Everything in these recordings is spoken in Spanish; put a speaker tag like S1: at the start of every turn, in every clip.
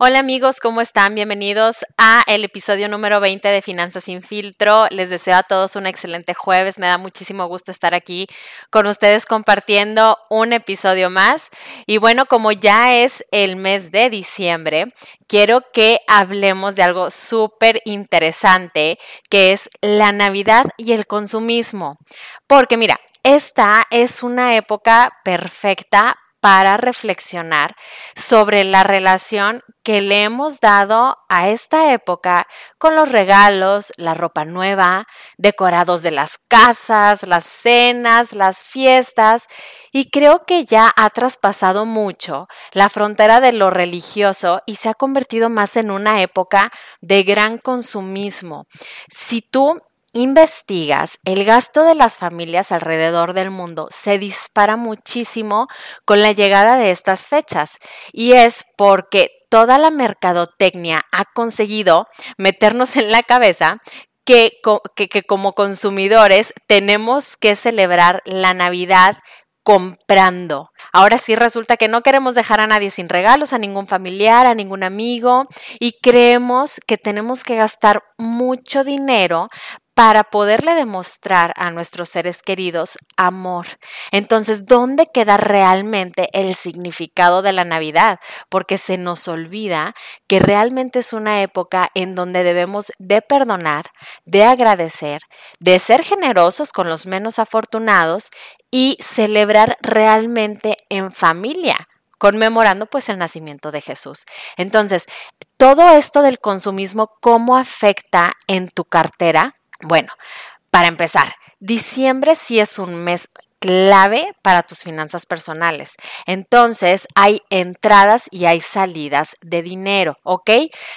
S1: Hola amigos, ¿cómo están? Bienvenidos a el episodio número 20 de Finanzas sin filtro. Les deseo a todos un excelente jueves. Me da muchísimo gusto estar aquí con ustedes compartiendo un episodio más. Y bueno, como ya es el mes de diciembre, quiero que hablemos de algo súper interesante, que es la Navidad y el consumismo. Porque mira, esta es una época perfecta para reflexionar sobre la relación que le hemos dado a esta época con los regalos, la ropa nueva, decorados de las casas, las cenas, las fiestas, y creo que ya ha traspasado mucho la frontera de lo religioso y se ha convertido más en una época de gran consumismo. Si tú investigas, el gasto de las familias alrededor del mundo se dispara muchísimo con la llegada de estas fechas y es porque toda la mercadotecnia ha conseguido meternos en la cabeza que, que, como consumidores tenemos que celebrar la Navidad comprando. Ahora sí resulta que no queremos dejar a nadie sin regalos, a ningún familiar, a ningún amigo y creemos que tenemos que gastar mucho dinero para poderle demostrar a nuestros seres queridos amor. Entonces, ¿dónde queda realmente el significado de la Navidad? Porque se nos olvida que realmente es una época en donde debemos de perdonar, de agradecer, de ser generosos con los menos afortunados y celebrar realmente en familia conmemorando pues el nacimiento de Jesús. Entonces, todo esto del consumismo, ¿cómo afecta en tu cartera? Bueno, para empezar, diciembre sí es un mes clave para tus finanzas personales. Entonces, hay entradas y hay salidas de dinero, ¿ok?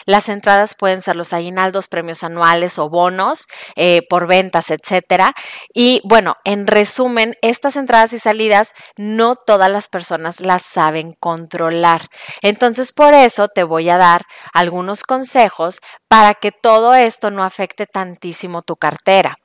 S1: Las entradas pueden ser los aguinaldos, premios anuales o bonos eh, por ventas, etcétera. Y bueno, en resumen, estas entradas y salidas no todas las personas las saben controlar. Entonces, por eso te voy a dar algunos consejos para que todo esto no afecte tantísimo tu cartera.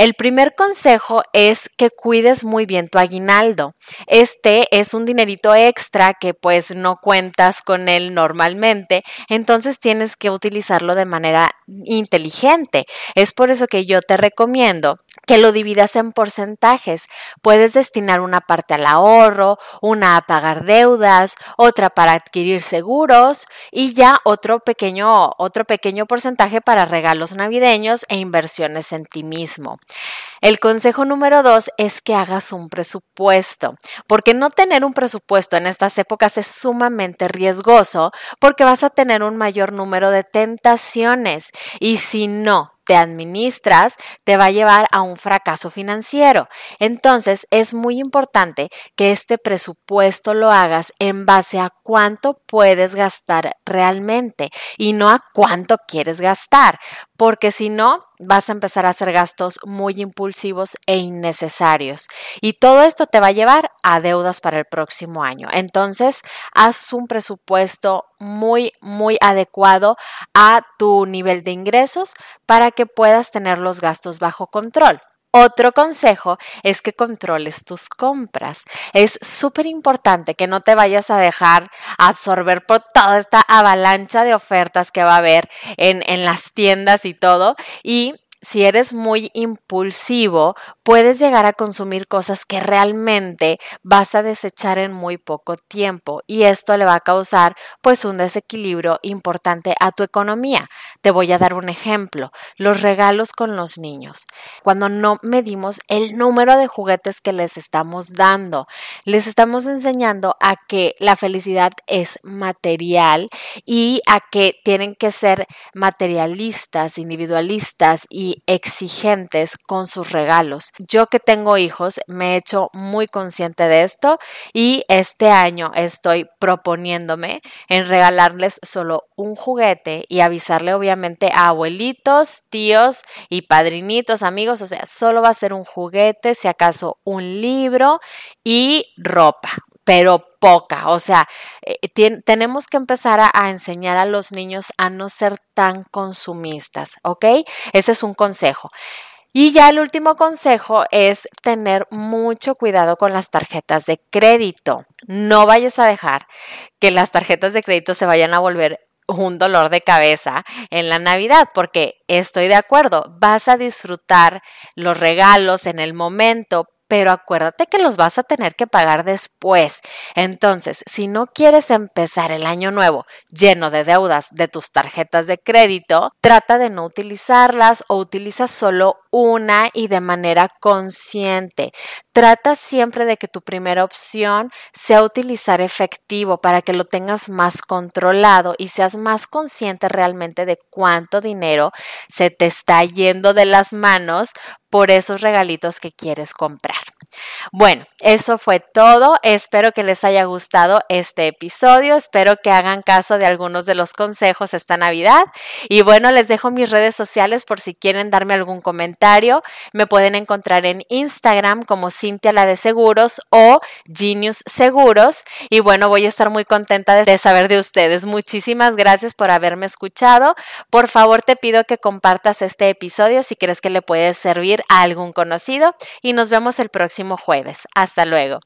S1: El primer consejo es que cuides muy bien tu aguinaldo. Este es un dinerito extra que pues no cuentas con él normalmente, entonces tienes que utilizarlo de manera inteligente. Es por eso que yo te recomiendo que lo dividas en porcentajes. Puedes destinar una parte al ahorro, una a pagar deudas, otra para adquirir seguros y ya otro pequeño, otro pequeño porcentaje para regalos navideños e inversiones en ti mismo. El consejo número dos es que hagas un presupuesto, porque no tener un presupuesto en estas épocas es sumamente riesgoso porque vas a tener un mayor número de tentaciones y si no te administras, te va a llevar a un fracaso financiero. Entonces, es muy importante que este presupuesto lo hagas en base a cuánto puedes gastar realmente y no a cuánto quieres gastar, porque si no, vas a empezar a hacer gastos muy impulsivos e innecesarios. Y todo esto te va a llevar a deudas para el próximo año. Entonces, haz un presupuesto muy, muy adecuado a tu nivel de ingresos para que puedas tener los gastos bajo control. Otro consejo es que controles tus compras. Es súper importante que no te vayas a dejar absorber por toda esta avalancha de ofertas que va a haber en, en las tiendas y todo y si eres muy impulsivo, puedes llegar a consumir cosas que realmente vas a desechar en muy poco tiempo y esto le va a causar pues un desequilibrio importante a tu economía. Te voy a dar un ejemplo, los regalos con los niños. Cuando no medimos el número de juguetes que les estamos dando, les estamos enseñando a que la felicidad es material y a que tienen que ser materialistas, individualistas y exigentes con sus regalos. Yo que tengo hijos me he hecho muy consciente de esto y este año estoy proponiéndome en regalarles solo un juguete y avisarle obviamente a abuelitos, tíos y padrinitos, amigos, o sea, solo va a ser un juguete, si acaso un libro y ropa, pero poca. O sea, eh, tenemos que empezar a, a, enseñar a los niños a no ser tan consumistas, ¿ok? Ese es un consejo. Y ya el último consejo es tener mucho cuidado con las tarjetas de crédito. No vayas a dejar que las tarjetas de crédito se vayan a volver un dolor de cabeza en la Navidad, porque estoy de acuerdo, vas a disfrutar los regalos en el momento, pero acuérdate que los vas a tener que pagar después. Entonces, si no quieres empezar el año nuevo lleno de deudas de tus tarjetas de crédito, trata de no utilizarlas o utiliza solo una y de manera consciente. Trata siempre de que tu primera opción sea utilizar efectivo para que lo tengas más controlado y seas más consciente realmente de cuánto dinero se te está yendo de las manos por esos regalitos que quieres comprar. Bueno, eso fue todo. Espero que les haya gustado este episodio. Espero que hagan caso de algunos de los consejos esta Navidad. Y bueno, les dejo mis redes sociales por si quieren darme algún comentario. Me pueden encontrar en Instagram como Cintia la de Seguros o Genius Seguros. Y bueno, voy a estar muy contenta de saber de ustedes. Muchísimas gracias por haberme escuchado. Por favor, te pido que compartas este episodio si crees que le puede servir a algún conocido. Y nos vemos el jueves. Hasta luego.